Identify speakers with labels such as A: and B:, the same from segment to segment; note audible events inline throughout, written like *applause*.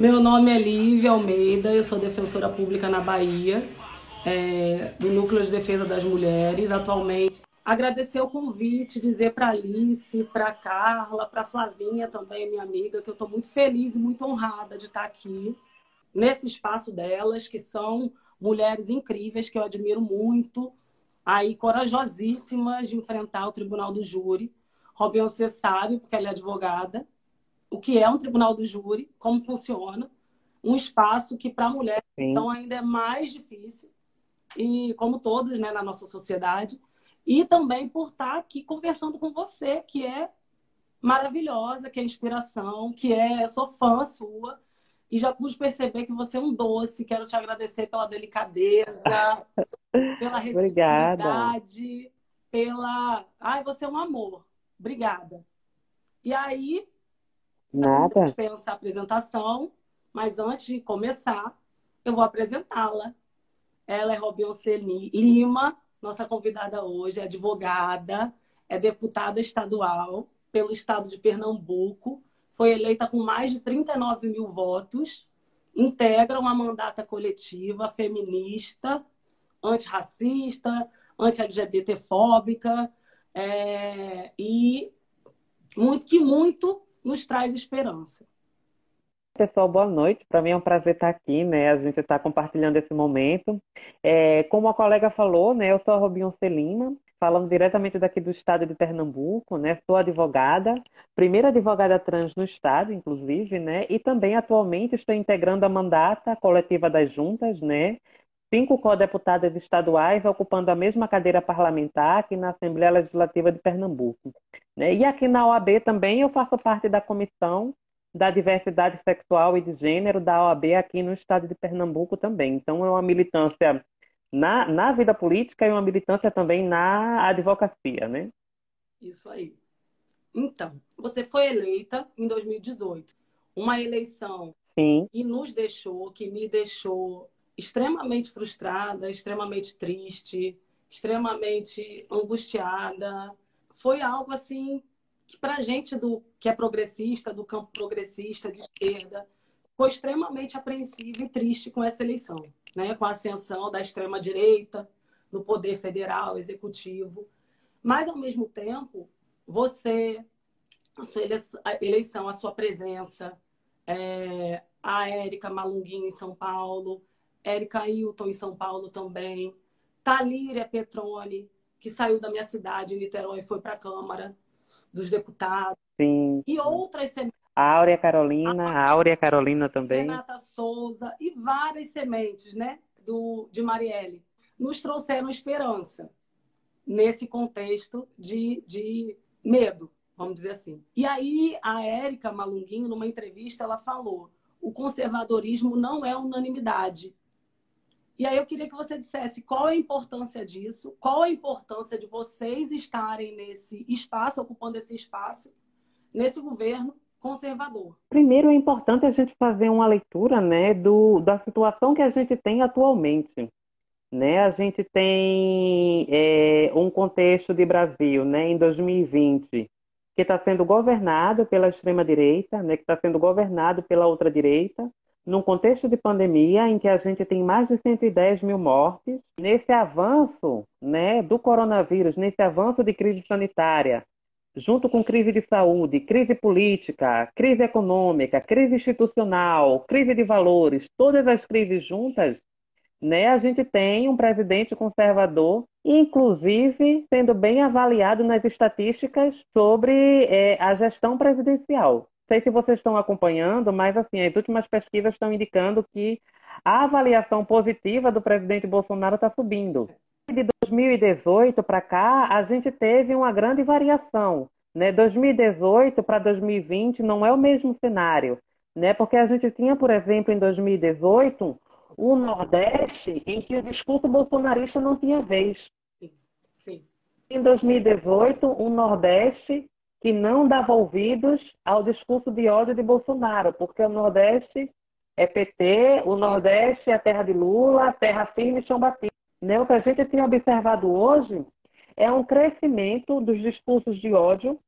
A: Meu nome é Lívia Almeida, eu sou defensora pública na Bahia, é, do Núcleo de Defesa das Mulheres, atualmente. Agradecer o convite, dizer para Alice, para Carla, para Flavinha também, minha amiga, que eu estou muito feliz e muito honrada de estar aqui nesse espaço delas, que são mulheres incríveis que eu admiro muito, aí corajosíssimas de enfrentar o Tribunal do Júri. Robin, você sabe, porque ela é advogada, o que é um Tribunal do Júri, como funciona, um espaço que para a mulher então ainda é mais difícil e como todos, né, na nossa sociedade, e também por estar aqui conversando com você, que é maravilhosa, que é inspiração, que é sou fã sua e já pude perceber que você é um doce. Quero te agradecer pela delicadeza, *laughs* pela responsabilidade, pela. Ai, você é um amor. Obrigada. E aí,
B: Nada.
A: dispensa a apresentação, mas antes de começar, eu vou apresentá-la. Ela é Robinson Lima, nossa convidada hoje, é advogada, é deputada estadual pelo estado de Pernambuco, foi eleita com mais de 39 mil votos, integra uma mandata coletiva feminista, antirracista, anti-LGBTfóbica, é, e muito, que muito nos traz esperança.
B: Pessoal, boa noite. Para mim é um prazer estar aqui, né? A gente está compartilhando esse momento. É, como a colega falou, né? Eu sou a Robinho Celima, falando diretamente daqui do estado de Pernambuco, né? Sou advogada, primeira advogada trans no estado, inclusive, né? E também atualmente estou integrando a mandata coletiva das juntas, né? Cinco co-deputadas estaduais ocupando a mesma cadeira parlamentar aqui na Assembleia Legislativa de Pernambuco. Né? E aqui na OAB também eu faço parte da comissão da diversidade sexual e de gênero da OAB aqui no estado de Pernambuco também. Então, é uma militância na, na vida política e uma militância também na advocacia, né?
A: Isso aí. Então, você foi eleita em 2018. Uma eleição
B: Sim.
A: que nos deixou, que me deixou extremamente frustrada, extremamente triste, extremamente angustiada. Foi algo assim que para gente do que é progressista, do campo progressista de esquerda, foi extremamente apreensivo e triste com essa eleição, né? Com a ascensão da extrema direita no poder federal, executivo, mas ao mesmo tempo você a sua eleição, a sua presença, é, a Érica Malunguinho em São Paulo, Érica Hilton em São Paulo também, Talíria Petrone, que saiu da minha cidade, Niterói, e foi para a Câmara, dos deputados.
B: Sim.
A: E outras sementes.
B: A Áurea Carolina, a Áurea Carolina também.
A: Renata Souza e várias sementes, né? Do, de Marielle. Nos trouxeram esperança nesse contexto de, de medo, vamos dizer assim. E aí a Érica Malunguinho, numa entrevista, ela falou: o conservadorismo não é unanimidade. E aí eu queria que você dissesse qual é a importância disso, qual a importância de vocês estarem nesse espaço, ocupando esse espaço, nesse governo conservador.
B: Primeiro é importante a gente fazer uma leitura né, do, da situação que a gente tem atualmente. Né? A gente tem é, um contexto de Brasil né, em 2020 que está sendo governado pela extrema-direita, né, que está sendo governado pela outra direita, num contexto de pandemia em que a gente tem mais de 110 mil mortes, nesse avanço né, do coronavírus, nesse avanço de crise sanitária, junto com crise de saúde, crise política, crise econômica, crise institucional, crise de valores, todas as crises juntas, né, a gente tem um presidente conservador, inclusive sendo bem avaliado nas estatísticas sobre é, a gestão presidencial sei se vocês estão acompanhando, mas assim, as últimas pesquisas estão indicando que a avaliação positiva do presidente Bolsonaro está subindo. De 2018 para cá, a gente teve uma grande variação. Né? 2018 para 2020 não é o mesmo cenário, né? porque a gente tinha, por exemplo, em 2018, o Nordeste em que o discurso bolsonarista não tinha vez.
A: Sim. Sim.
B: Em 2018, o Nordeste que não dava ouvidos ao discurso de ódio de Bolsonaro, porque o Nordeste é PT, o Nordeste é a terra de Lula, terra firme e chão batido. Né? O que a gente tem observado hoje é um crescimento dos discursos de ódio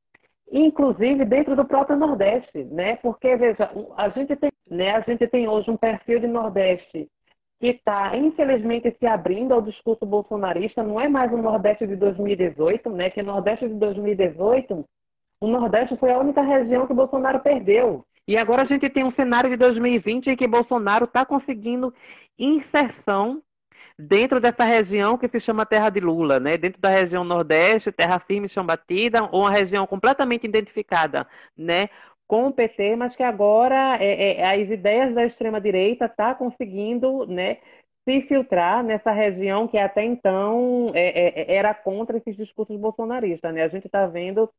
B: inclusive dentro do próprio Nordeste, né? Porque veja, a gente tem, né? A gente tem hoje um perfil de Nordeste que está, infelizmente, se abrindo ao discurso bolsonarista. Não é mais o Nordeste de 2018, né? Que o Nordeste de 2018, o Nordeste foi a única região que Bolsonaro perdeu. E agora a gente tem um cenário de 2020 em que Bolsonaro está conseguindo inserção dentro dessa região que se chama Terra de Lula, né? Dentro da região Nordeste, Terra Firme, Chão Batida, ou uma região completamente identificada, né? Com o PT, mas que agora é, é, as ideias da extrema direita tá conseguindo, né? Se filtrar nessa região que até então é, é era contra esses discursos bolsonaristas, né? A gente está vendo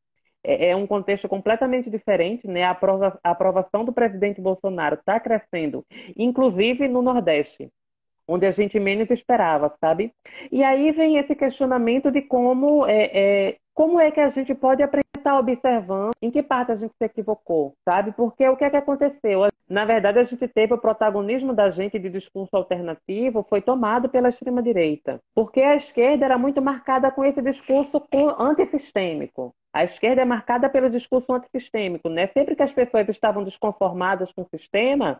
B: é, é um contexto completamente diferente, né? A, aprova a aprovação do presidente Bolsonaro está crescendo, inclusive no Nordeste onde a gente menos esperava, sabe? E aí vem esse questionamento de como é, é, como é que a gente pode aprender a estar observando em que parte a gente se equivocou, sabe? Porque o que é que aconteceu? Na verdade, a gente teve o protagonismo da gente de discurso alternativo foi tomado pela extrema-direita, porque a esquerda era muito marcada com esse discurso antissistêmico. A esquerda é marcada pelo discurso antissistêmico, né? Sempre que as pessoas estavam desconformadas com o sistema,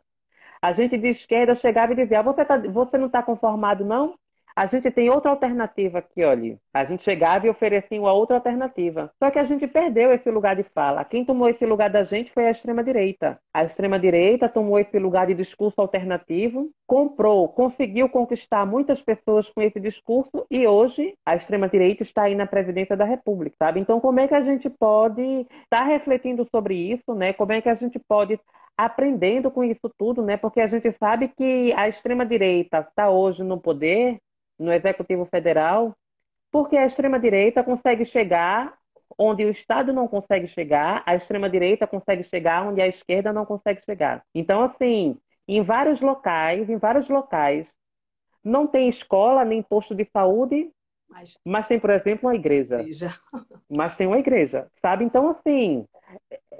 B: a gente de esquerda chegava e dizia: ah, você, tá, você não está conformado, não? A gente tem outra alternativa aqui, olha. A gente chegava e oferecia uma outra alternativa. Só que a gente perdeu esse lugar de fala. Quem tomou esse lugar da gente foi a extrema-direita. A extrema-direita tomou esse lugar de discurso alternativo, comprou, conseguiu conquistar muitas pessoas com esse discurso e hoje a extrema-direita está aí na presidência da República, sabe? Então, como é que a gente pode estar tá refletindo sobre isso, né? Como é que a gente pode aprendendo com isso tudo, né? Porque a gente sabe que a extrema-direita está hoje no poder, no Executivo Federal, porque a extrema-direita consegue chegar onde o Estado não consegue chegar, a extrema-direita consegue chegar onde a esquerda não consegue chegar. Então, assim, em vários locais, em vários locais, não tem escola nem posto de saúde, mas, mas tem, por exemplo, uma igreja. igreja. Mas tem uma igreja, sabe? Então, assim,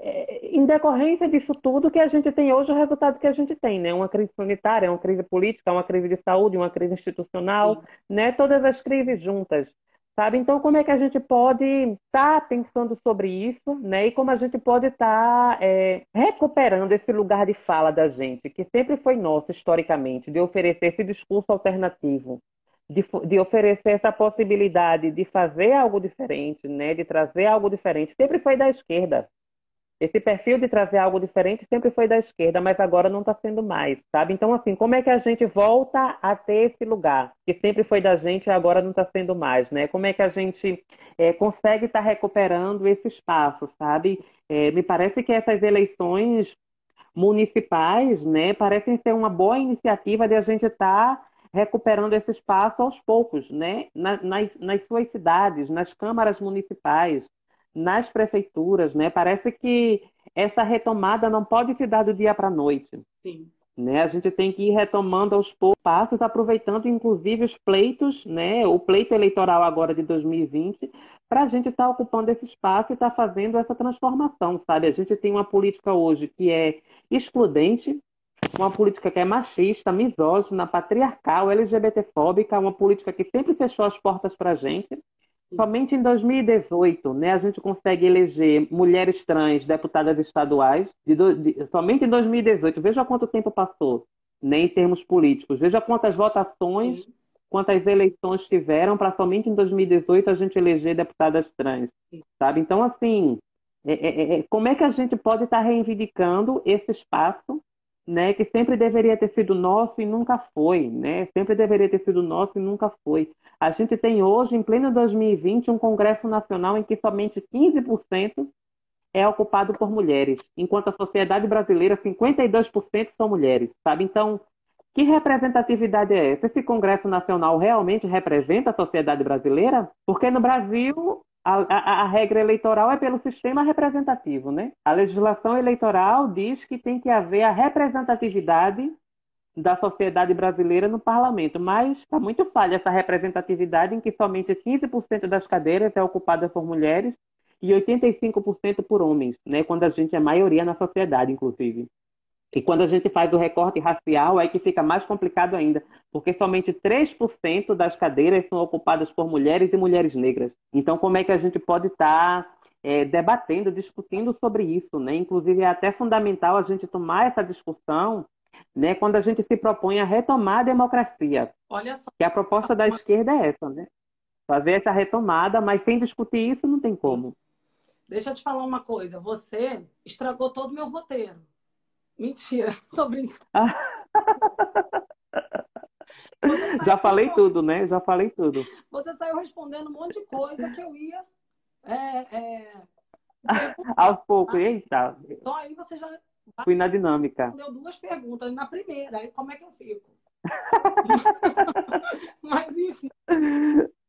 B: é, em decorrência disso tudo que a gente tem hoje, o resultado que a gente tem, né? Uma crise sanitária, uma crise política, uma crise de saúde, uma crise institucional, Sim. né? Todas as crises juntas, sabe? Então, como é que a gente pode estar tá pensando sobre isso, né? E como a gente pode estar tá, é, recuperando esse lugar de fala da gente, que sempre foi nosso, historicamente, de oferecer esse discurso alternativo, de, de, oferecer essa possibilidade de fazer algo diferente, né? De trazer algo diferente. Sempre foi da esquerda. Esse perfil de trazer algo diferente sempre foi da esquerda, mas agora não está sendo mais, sabe? Então, assim, como é que a gente volta a ter esse lugar que sempre foi da gente e agora não está sendo mais, né? Como é que a gente é, consegue estar tá recuperando esse espaço, sabe? É, me parece que essas eleições municipais, né, parecem ser uma boa iniciativa de a gente estar tá recuperando esse espaço aos poucos, né? nas, nas suas cidades, nas câmaras municipais, nas prefeituras, né? Parece que essa retomada não pode se dar do dia para a noite. Sim. Né? A gente tem que ir retomando aos poucos passos, aproveitando inclusive os pleitos, né? o pleito eleitoral agora de 2020, para a gente estar tá ocupando esse espaço e estar tá fazendo essa transformação, sabe? A gente tem uma política hoje que é excludente, uma política que é machista, misógina, patriarcal, LGBTfóbica, uma política que sempre fechou as portas para a gente. Somente em 2018, né, a gente consegue eleger mulheres trans deputadas estaduais. De do, de, somente em 2018. Veja quanto tempo passou, né, em termos políticos. Veja quantas votações, Sim. quantas eleições tiveram para somente em 2018 a gente eleger deputadas trans, sabe? Então, assim, é, é, é, como é que a gente pode estar reivindicando esse espaço né, que sempre deveria ter sido nosso e nunca foi, né? Sempre deveria ter sido nosso e nunca foi. A gente tem hoje, em pleno 2020, um Congresso Nacional em que somente 15% é ocupado por mulheres, enquanto a sociedade brasileira, 52% são mulheres, sabe? Então, que representatividade é essa? Esse Congresso Nacional realmente representa a sociedade brasileira? Porque no Brasil a, a, a, regra eleitoral é pelo sistema representativo, né? A legislação eleitoral diz que tem que haver a representatividade da sociedade brasileira no parlamento, mas está muito falha essa representatividade em que somente 15% das cadeiras é ocupada por mulheres e 85% por homens, né? Quando a gente é maioria na sociedade, inclusive. E quando a gente faz o recorte racial, é que fica mais complicado ainda, porque somente 3% das cadeiras são ocupadas por mulheres e mulheres negras. Então, como é que a gente pode estar tá, é, debatendo, discutindo sobre isso, né? Inclusive é até fundamental a gente tomar essa discussão, né? Quando a gente se propõe a retomar a democracia.
A: Olha só.
B: Que a proposta da esquerda é essa, né? Fazer essa retomada, mas sem discutir isso não tem como.
A: Deixa eu te falar uma coisa. Você estragou todo o meu roteiro. Mentira, *laughs* tô brincando.
B: Já falei tudo, né? Já falei tudo.
A: Você saiu respondendo um monte de coisa que eu ia. É, é... *laughs*
B: Aos poucos, eita.
A: Então aí você já.
B: Fui na dinâmica.
A: Deu duas perguntas. Na primeira, aí como é que eu fico? *laughs* Mas enfim.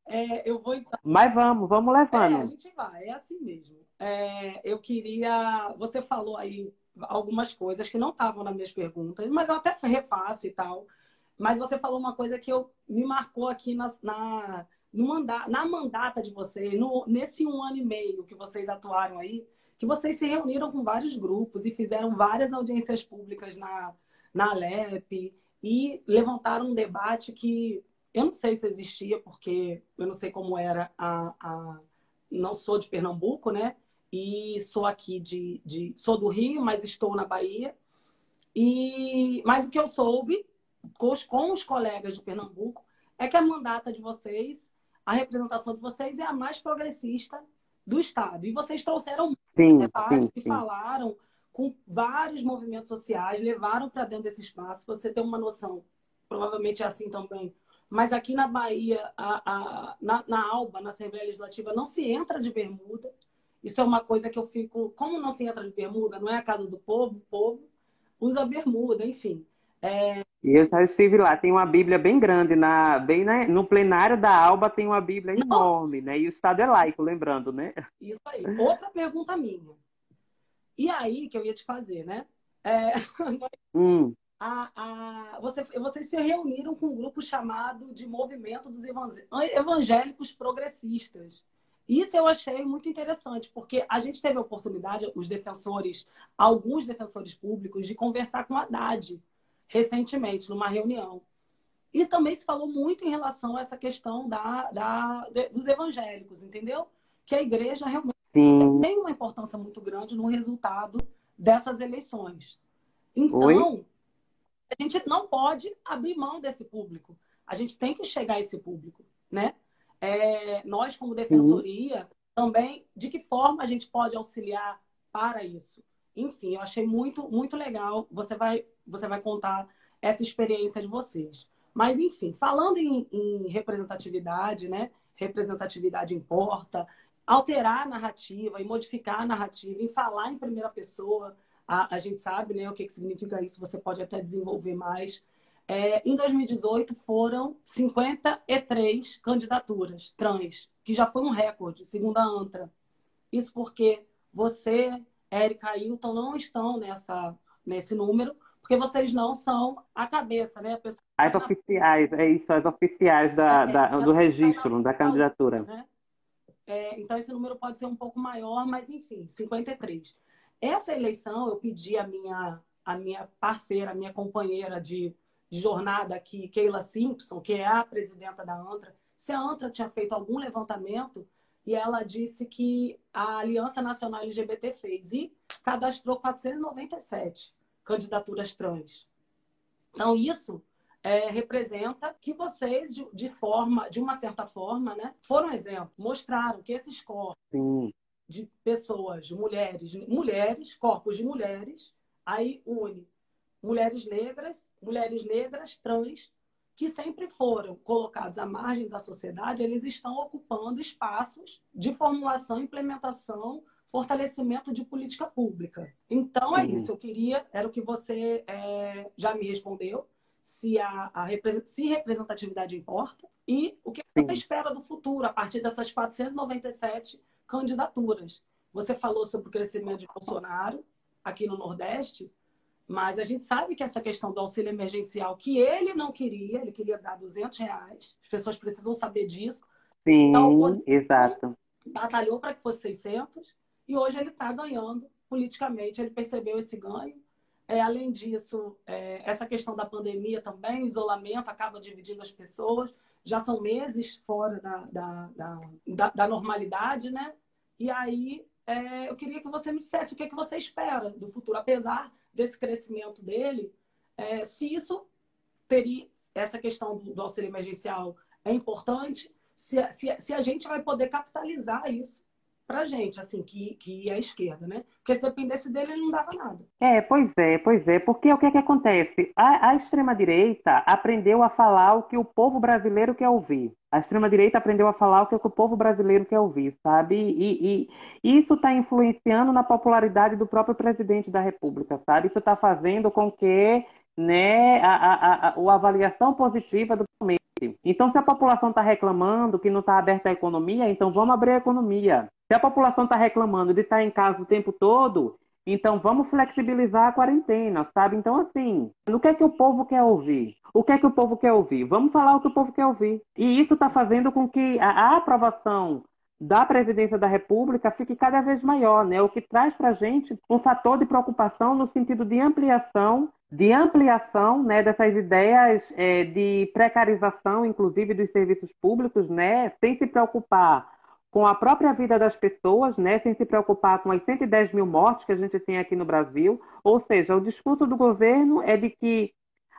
A: É, eu vou então...
B: Mas vamos, vamos levando.
A: É, a gente vai, é assim mesmo. É, eu queria. Você falou aí algumas coisas que não estavam nas minhas perguntas, mas eu até refaço e tal. Mas você falou uma coisa que eu, me marcou aqui na, na, manda, na mandata de vocês, no, nesse um ano e meio que vocês atuaram aí, que vocês se reuniram com vários grupos e fizeram várias audiências públicas na, na Alep e levantaram um debate que eu não sei se existia, porque eu não sei como era a, a não sou de Pernambuco, né? E sou aqui de, de sou do Rio, mas estou na Bahia. E mas o que eu soube com os, com os colegas de Pernambuco é que a mandata de vocês, a representação de vocês é a mais progressista do Estado. E vocês trouxeram
B: sim, debates
A: e falaram com vários movimentos sociais, levaram para dentro desse espaço. Você tem uma noção, provavelmente é assim também. Mas aqui na Bahia, a, a, na, na Alba, na Assembleia Legislativa, não se entra de bermuda. Isso é uma coisa que eu fico. Como não se entra de bermuda? Não é a casa do povo, o povo usa bermuda, enfim. É...
B: Eu já estive lá, tem uma Bíblia bem grande, na, bem né, no plenário da Alba tem uma Bíblia Não. enorme, né? E o Estado é laico, lembrando, né?
A: Isso aí. Outra pergunta minha. E aí que eu ia te fazer, né? É... *laughs*
B: Hum.
A: A, a, você, vocês se reuniram com um grupo chamado de Movimento dos Evangélicos Progressistas. Isso eu achei muito interessante, porque a gente teve a oportunidade, os defensores, alguns defensores públicos, de conversar com a Haddad recentemente, numa reunião. E também se falou muito em relação a essa questão da, da, dos evangélicos, entendeu? Que a igreja realmente Sim. tem uma importância muito grande no resultado dessas eleições. Então, Oi? a gente não pode abrir mão desse público. A gente tem que chegar a esse público, né? É, nós, como defensoria, Sim. também, de que forma a gente pode auxiliar para isso? Enfim, eu achei muito, muito legal. Você vai, você vai contar essa experiência de vocês. Mas, enfim, falando em, em representatividade, né? Representatividade importa, alterar a narrativa e modificar a narrativa, e falar em primeira pessoa, a, a gente sabe né, o que, que significa isso, você pode até desenvolver mais. É, em 2018 foram 53 candidaturas trans, que já foi um recorde, segundo a ANTRA. Isso porque você Érica Hilton não estão nessa, nesse número, porque vocês não são a cabeça, né?
B: Pessoa... As oficiais, é isso, as oficiais da, é, da do registro, da candidatura. Né?
A: É, então, esse número pode ser um pouco maior, mas enfim, 53. Essa eleição, eu pedi a minha, a minha parceira, a minha companheira de, de jornada aqui, Keila Simpson, que é a presidenta da ANTRA, se a ANTRA tinha feito algum levantamento e ela disse que a Aliança Nacional LGBT fez e cadastrou 497 candidaturas trans. Então, isso é, representa que vocês, de, de, forma, de uma certa forma, né, foram exemplo, mostraram que esses corpos Sim. de pessoas, de mulheres, mulheres, corpos de mulheres, aí une mulheres negras, mulheres negras, trans, que sempre foram colocados à margem da sociedade, eles estão ocupando espaços de formulação, implementação, fortalecimento de política pública. Então é isso. Eu queria, era o que você é, já me respondeu, se a, a se representatividade importa e o que Sim. você espera do futuro a partir dessas 497 candidaturas. Você falou sobre o crescimento de Bolsonaro aqui no Nordeste. Mas a gente sabe que essa questão do auxílio emergencial, que ele não queria, ele queria dar 200 reais, as pessoas precisam saber disso.
B: Sim, então, exato.
A: Batalhou para que fosse 600 e hoje ele está ganhando politicamente, ele percebeu esse ganho. É, além disso, é, essa questão da pandemia também, isolamento acaba dividindo as pessoas, já são meses fora da, da, da, da, da normalidade, né? E aí é, eu queria que você me dissesse o que, é que você espera do futuro, apesar desse crescimento dele, é, se isso teria essa questão do, auxílio emergencial é importante, se, se, se a gente vai poder capitalizar isso para gente, assim, que, que é a esquerda, né? Porque se dependesse dele, ele não dava nada.
B: É, pois é, pois é. Porque o que é que acontece? A, a extrema-direita aprendeu a falar o que o povo brasileiro quer ouvir. A extrema-direita aprendeu a falar o que o povo brasileiro quer ouvir, sabe? E, e isso está influenciando na popularidade do próprio presidente da República, sabe? Isso está fazendo com que né, a, a, a, a avaliação positiva do momento. Então, se a população está reclamando que não está aberta a economia, então vamos abrir a economia. Se a população está reclamando de estar tá em casa o tempo todo, então vamos flexibilizar a quarentena, sabe? Então, assim, o que é que o povo quer ouvir? O que é que o povo quer ouvir? Vamos falar o que o povo quer ouvir. E isso está fazendo com que a, aprovação da presidência da República fique cada vez maior, né? O que traz para a gente um fator de preocupação no sentido de ampliação, de ampliação, né, dessas ideias é, de precarização, inclusive dos serviços públicos, né, sem se preocupar com a própria vida das pessoas, né, sem se preocupar com as 110 mil mortes que a gente tem aqui no Brasil. Ou seja, o discurso do governo é de que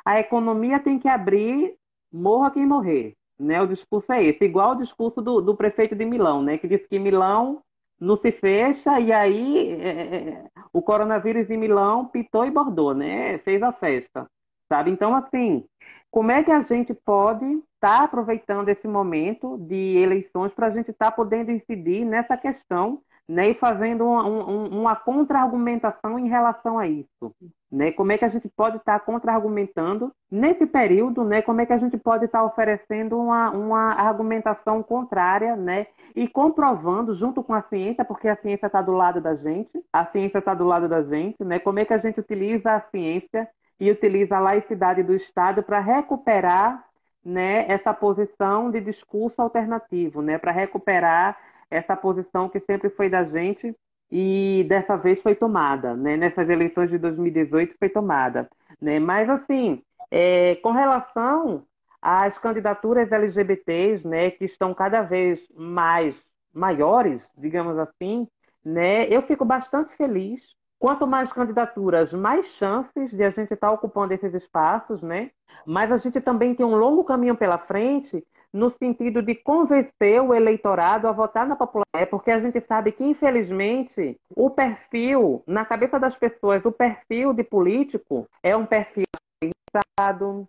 B: a economia tem que abrir, morra quem morrer. Né? O discurso é esse, igual o discurso do, do prefeito de Milão, né? que disse que Milão não se fecha e aí é, é, é, o coronavírus em Milão pitou e bordou, né? fez a festa. Sabe? Então, assim, como é que a gente pode estar tá aproveitando esse momento de eleições para a gente estar tá podendo incidir nessa questão né, e fazendo uma, uma contra-argumentação em relação a isso. Né? Como é que a gente pode estar contra-argumentando nesse período, né? como é que a gente pode estar oferecendo uma, uma argumentação contrária né? e comprovando junto com a ciência, porque a ciência está do lado da gente, a ciência está do lado da gente, né? como é que a gente utiliza a ciência e utiliza a laicidade do Estado para recuperar né, essa posição de discurso alternativo, né, para recuperar essa posição que sempre foi da gente e dessa vez foi tomada, né? Nessas eleições de 2018 foi tomada, né? Mas assim, é, com relação às candidaturas LGBTs, né, que estão cada vez mais maiores, digamos assim, né? Eu fico bastante feliz. Quanto mais candidaturas, mais chances de a gente estar ocupando esses espaços, né? Mas a gente também tem um longo caminho pela frente no sentido de convencer o eleitorado a votar na população, é porque a gente sabe que, infelizmente, o perfil, na cabeça das pessoas, o perfil de político é um perfil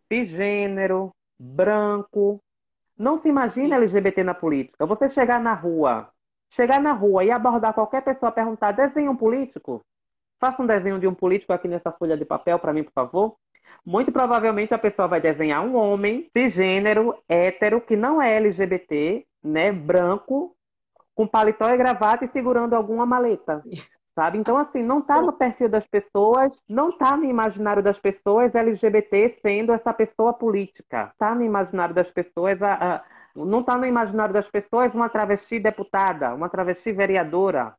B: de gênero, branco. Não se imagina LGBT na política. Você chegar na rua, chegar na rua e abordar qualquer pessoa, perguntar, desenho um político? Faça um desenho de um político aqui nessa folha de papel para mim, por favor. Muito provavelmente a pessoa vai desenhar um homem cisgênero, hétero, que não é LGBT, né, branco, com paletó e gravata e segurando alguma maleta. *laughs* Sabe? Então, assim, não está no perfil das pessoas, não está no imaginário das pessoas LGBT sendo essa pessoa política. Está no imaginário das pessoas, a, a, não está no imaginário das pessoas uma travesti deputada, uma travesti vereadora,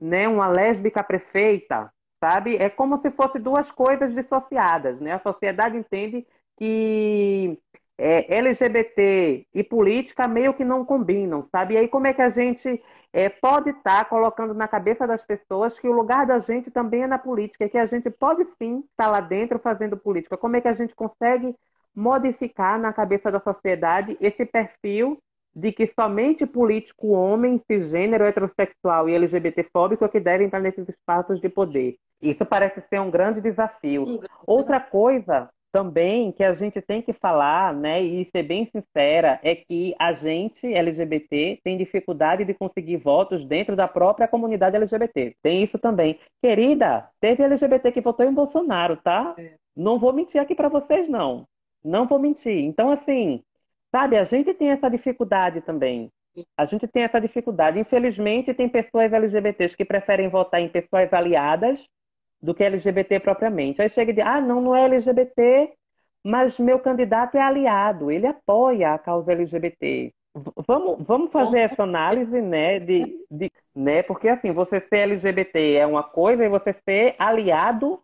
B: né? uma lésbica prefeita sabe? É como se fosse duas coisas dissociadas, né? A sociedade entende que é, LGBT e política meio que não combinam, sabe? E aí como é que a gente é, pode estar tá colocando na cabeça das pessoas que o lugar da gente também é na política, que a gente pode sim estar tá lá dentro fazendo política? Como é que a gente consegue modificar na cabeça da sociedade esse perfil de que somente político homem, cisgênero, heterossexual e LGBTfóbico é que devem estar nesses espaços de poder. Isso parece ser um grande desafio. Outra coisa também que a gente tem que falar, né, e ser bem sincera, é que a gente, LGBT, tem dificuldade de conseguir votos dentro da própria comunidade LGBT. Tem isso também. Querida, teve LGBT que votou em Bolsonaro, tá? É. Não vou mentir aqui para vocês, não. Não vou mentir. Então, assim, Sabe, a gente tem essa dificuldade também. A gente tem essa dificuldade. Infelizmente, tem pessoas LGBTs que preferem votar em pessoas aliadas do que LGBT propriamente. Aí chega e diz, ah, não, não é LGBT, mas meu candidato é aliado, ele apoia a causa LGBT. Vamos, vamos fazer essa análise, né, de, de, né, porque assim, você ser LGBT é uma coisa e você ser aliado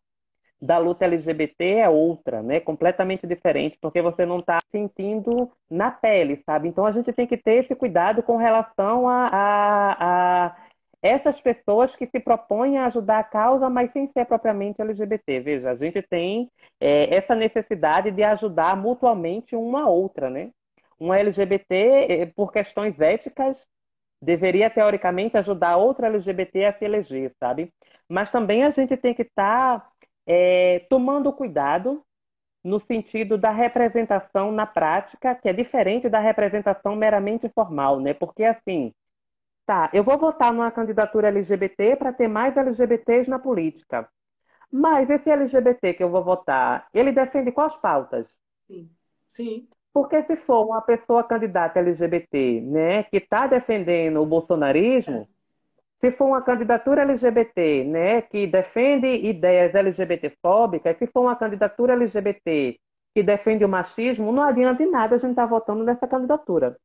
B: da luta LGBT é outra, né? Completamente diferente, porque você não está sentindo na pele, sabe? Então a gente tem que ter esse cuidado com relação a, a, a essas pessoas que se propõem a ajudar a causa, mas sem ser propriamente LGBT. Veja, a gente tem é, essa necessidade de ajudar mutuamente uma a outra, né? Uma LGBT, é, por questões éticas, deveria teoricamente ajudar outra LGBT a se eleger, sabe? Mas também a gente tem que estar tá, é, tomando cuidado no sentido da representação na prática, que é diferente da representação meramente formal, né? Porque assim, tá, eu vou votar numa candidatura LGBT para ter mais LGBTs na política. Mas esse LGBT que eu vou votar, ele defende quais pautas?
A: Sim. Sim.
B: Porque se for uma pessoa candidata LGBT, né, que está defendendo o bolsonarismo, se for uma candidatura LGBT, né, que defende ideias LGBTfóbicas, se for uma candidatura LGBT que defende o machismo, não adianta de nada a gente estar tá votando nessa candidatura.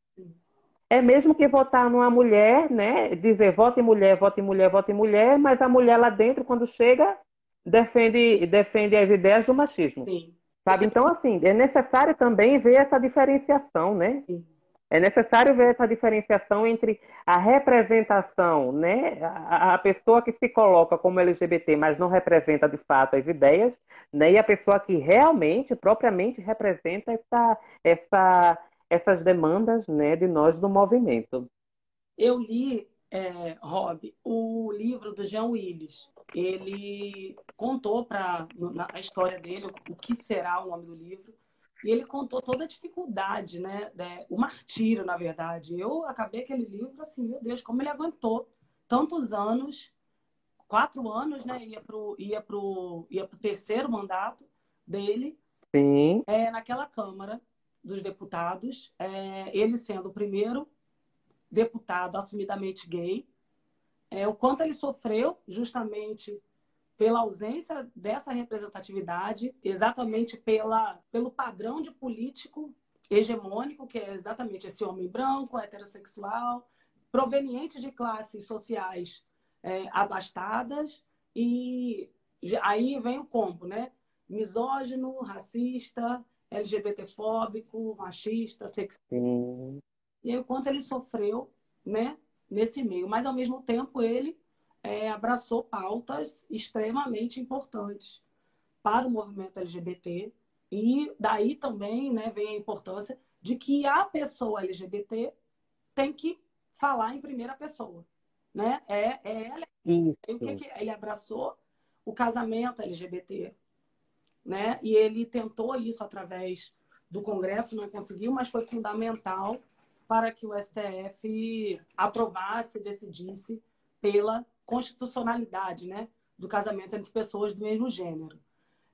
B: É mesmo que votar numa mulher, né, dizer vote em mulher, vote em mulher, vote em mulher, mas a mulher lá dentro, quando chega, defende, defende as ideias do machismo.
A: Sim.
B: Sabe? Então, assim, é necessário também ver essa diferenciação, né?
A: Sim.
B: É necessário ver essa diferenciação entre a representação, né? A, a, pessoa que se coloca como LGBT, mas não representa de fato as ideias, né? E a pessoa que realmente, propriamente representa essa, essa, essas demandas, né? De nós do movimento.
A: Eu li, é, Rob, o livro do Jean Willis. Ele contou para a história dele o que será o nome do livro e ele contou toda a dificuldade, né? o martírio, na verdade. Eu acabei aquele livro assim, meu Deus, como ele aguentou tantos anos, quatro anos, né? Ia pro, ia pro, ia pro terceiro mandato dele.
B: Sim.
A: É, naquela Câmara dos Deputados, é, ele sendo o primeiro deputado assumidamente gay, é, o quanto ele sofreu justamente pela ausência dessa representatividade, exatamente pela, pelo padrão de político hegemônico, que é exatamente esse homem branco, heterossexual, proveniente de classes sociais é, abastadas, e aí vem o combo, né? Misógino, racista, LGBTfóbico, machista, sexista. E aí o quanto ele sofreu, né? Nesse meio. Mas, ao mesmo tempo, ele é, abraçou pautas extremamente importantes para o movimento LGBT e daí também né, vem a importância de que a pessoa LGBT tem que falar em primeira pessoa, né? É, é ela. E o que, que ele abraçou o casamento LGBT, né? E ele tentou isso através do Congresso, não conseguiu, mas foi fundamental para que o STF aprovasse, decidisse pela constitucionalidade né, do casamento entre pessoas do mesmo gênero.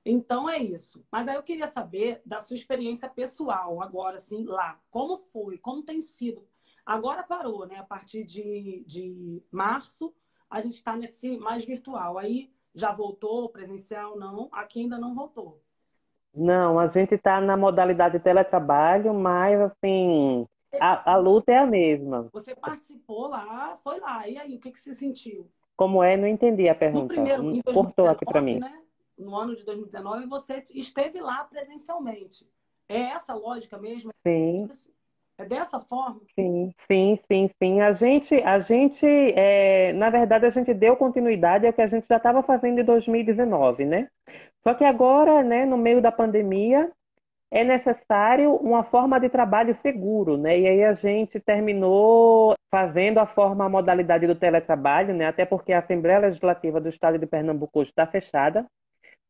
A: Então é isso. Mas aí eu queria saber da sua experiência pessoal, agora, assim, lá. Como foi? Como tem sido? Agora parou, né? A partir de, de março, a gente está nesse mais virtual. Aí já voltou presencial? Não. Aqui ainda não voltou.
B: Não, a gente está na modalidade teletrabalho, mas assim, a, a, luta é a mesma.
A: Você participou lá, foi lá. E aí, o que, que você sentiu?
B: Como é? Não entendi a pergunta. No primeiro, em 2019, Cortou aqui para mim. Né?
A: No ano de 2019, você esteve lá presencialmente. É essa lógica mesmo?
B: Sim.
A: É dessa forma?
B: Sim, sim, sim, sim. A gente, a gente é, na verdade, a gente deu continuidade ao que a gente já estava fazendo em 2019, né? Só que agora, né, no meio da pandemia, é necessário uma forma de trabalho seguro, né? E aí a gente terminou fazendo a forma, a modalidade do teletrabalho, né? Até porque a Assembleia Legislativa do Estado de Pernambuco está fechada.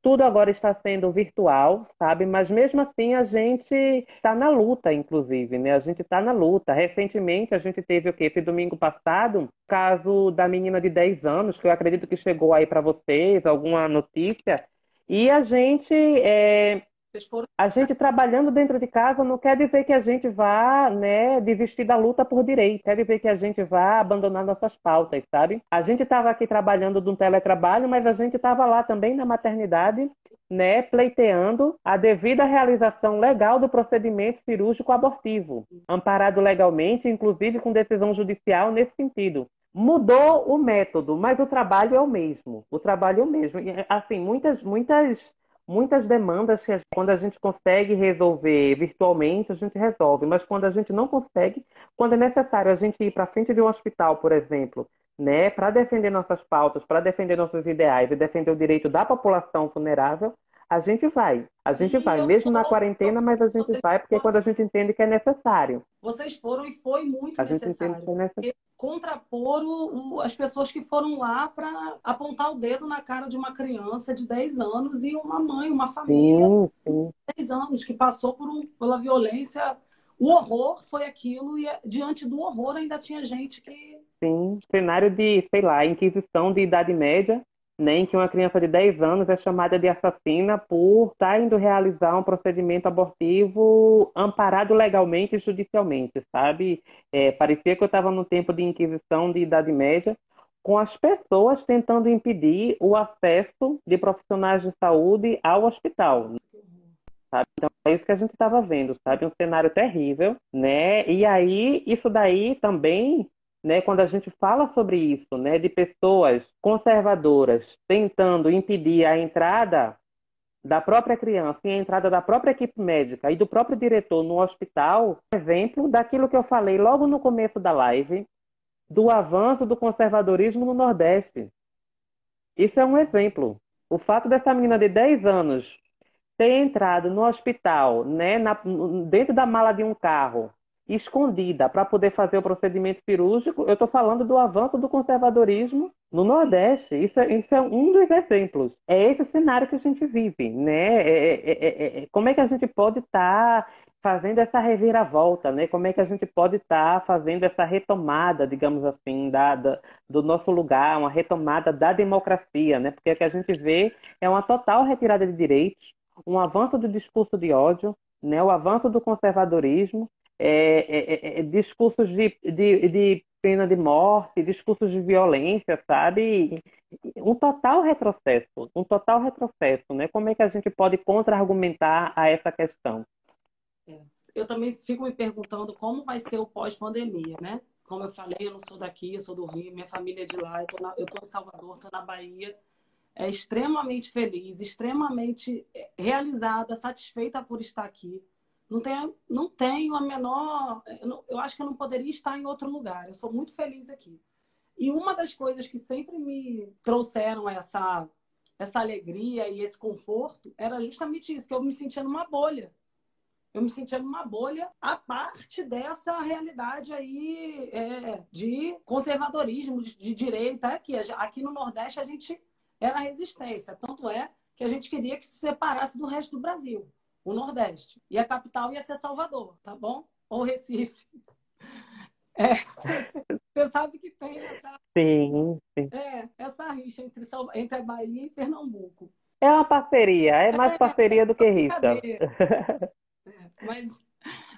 B: Tudo agora está sendo virtual, sabe? Mas mesmo assim a gente está na luta, inclusive, né? A gente está na luta. Recentemente a gente teve o quê? Esse domingo passado, o caso da menina de 10 anos, que eu acredito que chegou aí para vocês, alguma notícia. E a gente é, foram... A gente trabalhando dentro de casa não quer dizer que a gente vá né, desistir da luta por direito, quer dizer que a gente vá abandonar nossas pautas, sabe? A gente estava aqui trabalhando de um teletrabalho, mas a gente estava lá também na maternidade, né, pleiteando a devida realização legal do procedimento cirúrgico abortivo, amparado legalmente, inclusive com decisão judicial nesse sentido. Mudou o método, mas o trabalho é o mesmo. O trabalho é o mesmo. Assim, muitas, muitas muitas demandas que quando a gente consegue resolver virtualmente, a gente resolve, mas quando a gente não consegue, quando é necessário a gente ir para frente de um hospital, por exemplo, né, para defender nossas pautas, para defender nossos ideais e defender o direito da população vulnerável, a gente vai. A gente e vai, mesmo na quarentena, mas a gente vai porque é quando a gente entende que é necessário.
A: Vocês foram e foi muito a necessário. Gente entende que é necessário. Contrapor o, as pessoas que foram lá para apontar o dedo na cara de uma criança de 10 anos e uma mãe, uma família sim, sim. de 10 anos que passou por um, pela violência. O horror foi aquilo e diante do horror ainda tinha gente que
B: Sim, cenário de, sei lá, inquisição de Idade Média, né, em que uma criança de 10 anos é chamada de assassina por estar tá indo realizar um procedimento abortivo amparado legalmente e judicialmente, sabe? É, parecia que eu estava no tempo de inquisição de Idade Média, com as pessoas tentando impedir o acesso de profissionais de saúde ao hospital. Sabe? Então, é isso que a gente estava vendo, sabe? Um cenário terrível, né? E aí, isso daí também né, quando a gente fala sobre isso, né, de pessoas conservadoras tentando impedir a entrada da própria criança e a entrada da própria equipe médica e do próprio diretor no hospital, exemplo daquilo que eu falei logo no começo da live, do avanço do conservadorismo no Nordeste. Isso é um exemplo. O fato dessa menina de 10 anos ter entrado no hospital, né, na, dentro da mala de um carro, escondida para poder fazer o procedimento cirúrgico, eu estou falando do avanço do conservadorismo no Nordeste. Isso é, isso é, um dos exemplos. É esse cenário que a gente vive, né? É, é, é, como é que a gente pode estar tá fazendo essa reviravolta, né? Como é que a gente pode estar tá fazendo essa retomada, digamos assim, da, da, do nosso lugar, uma retomada da democracia, né? Porque o que a gente vê é uma total retirada de direitos, um avanço do discurso de ódio, né? O avanço do conservadorismo é, é, é, é, discursos de, de, de, pena de morte, discursos de violência, sabe? Um total retrocesso, um total retrocesso, né? Como é que a gente pode contra-argumentar a essa questão?
A: É, eu também fico me perguntando como vai ser o pós-pandemia, né? Como eu falei, eu não sou daqui, eu sou do Rio, minha família é de lá, eu tô em Salvador, estou na Bahia, é extremamente feliz, extremamente é, realizada, satisfeita por estar aqui não tenho, não tenho a menor. Eu, não, eu acho que eu não poderia estar em outro lugar. Eu sou muito feliz aqui. E uma das coisas que sempre me trouxeram essa, essa alegria e esse conforto era justamente isso, que eu me sentia numa bolha. Eu me sentia numa bolha a parte dessa realidade aí é, de conservadorismo, de, de direita. Aqui, aqui no Nordeste a gente era resistência. Tanto é que a gente queria que se separasse do resto do Brasil o Nordeste. E a capital ia ser Salvador, tá bom? Ou Recife. *laughs* É, você sabe que tem essa,
B: sim, sim.
A: É, essa rixa entre, entre a Bahia e Pernambuco.
B: É uma parceria, é mais é, parceria do que rixa. *laughs*
A: É, mas,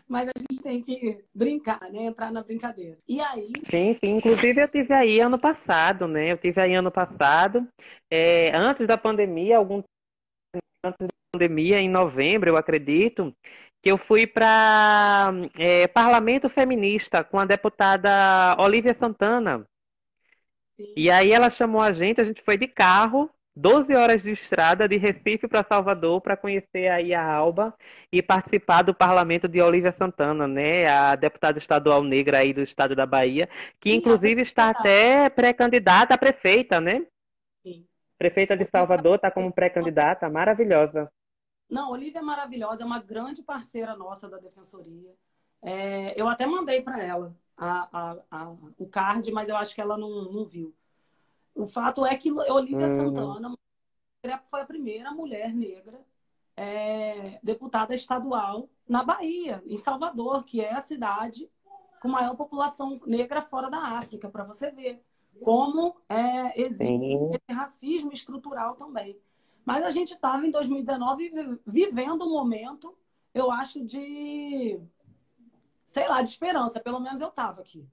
A: mas a gente tem que brincar, né? Entrar na brincadeira. E aí.
B: Sim, sim. Inclusive eu tive aí ano passado, né? Eu tive aí ano passado, é, antes da pandemia, algum antes pandemia, em novembro, eu acredito, que eu fui para é, Parlamento Feminista com a deputada Olivia Santana. Sim. E aí ela chamou a gente, a gente foi de carro, 12 horas de estrada de Recife para Salvador para conhecer aí a Alba e participar do parlamento de Olivia Santana, né, a deputada estadual negra aí do estado da Bahia, que Sim, inclusive está até pré-candidata a prefeita, né? Sim. Prefeita de Salvador está como pré-candidata, maravilhosa.
A: Não, Olivia é maravilhosa, é uma grande parceira nossa da Defensoria. É, eu até mandei para ela a, a, a, o card, mas eu acho que ela não, não viu. O fato é que Olivia uhum. Santana foi a primeira mulher negra é, deputada estadual na Bahia, em Salvador, que é a cidade com maior população negra fora da África, para você ver como é, existe esse racismo estrutural também. Mas a gente estava em 2019 vivendo um momento, eu acho, de, sei lá, de esperança. Pelo menos eu estava aqui.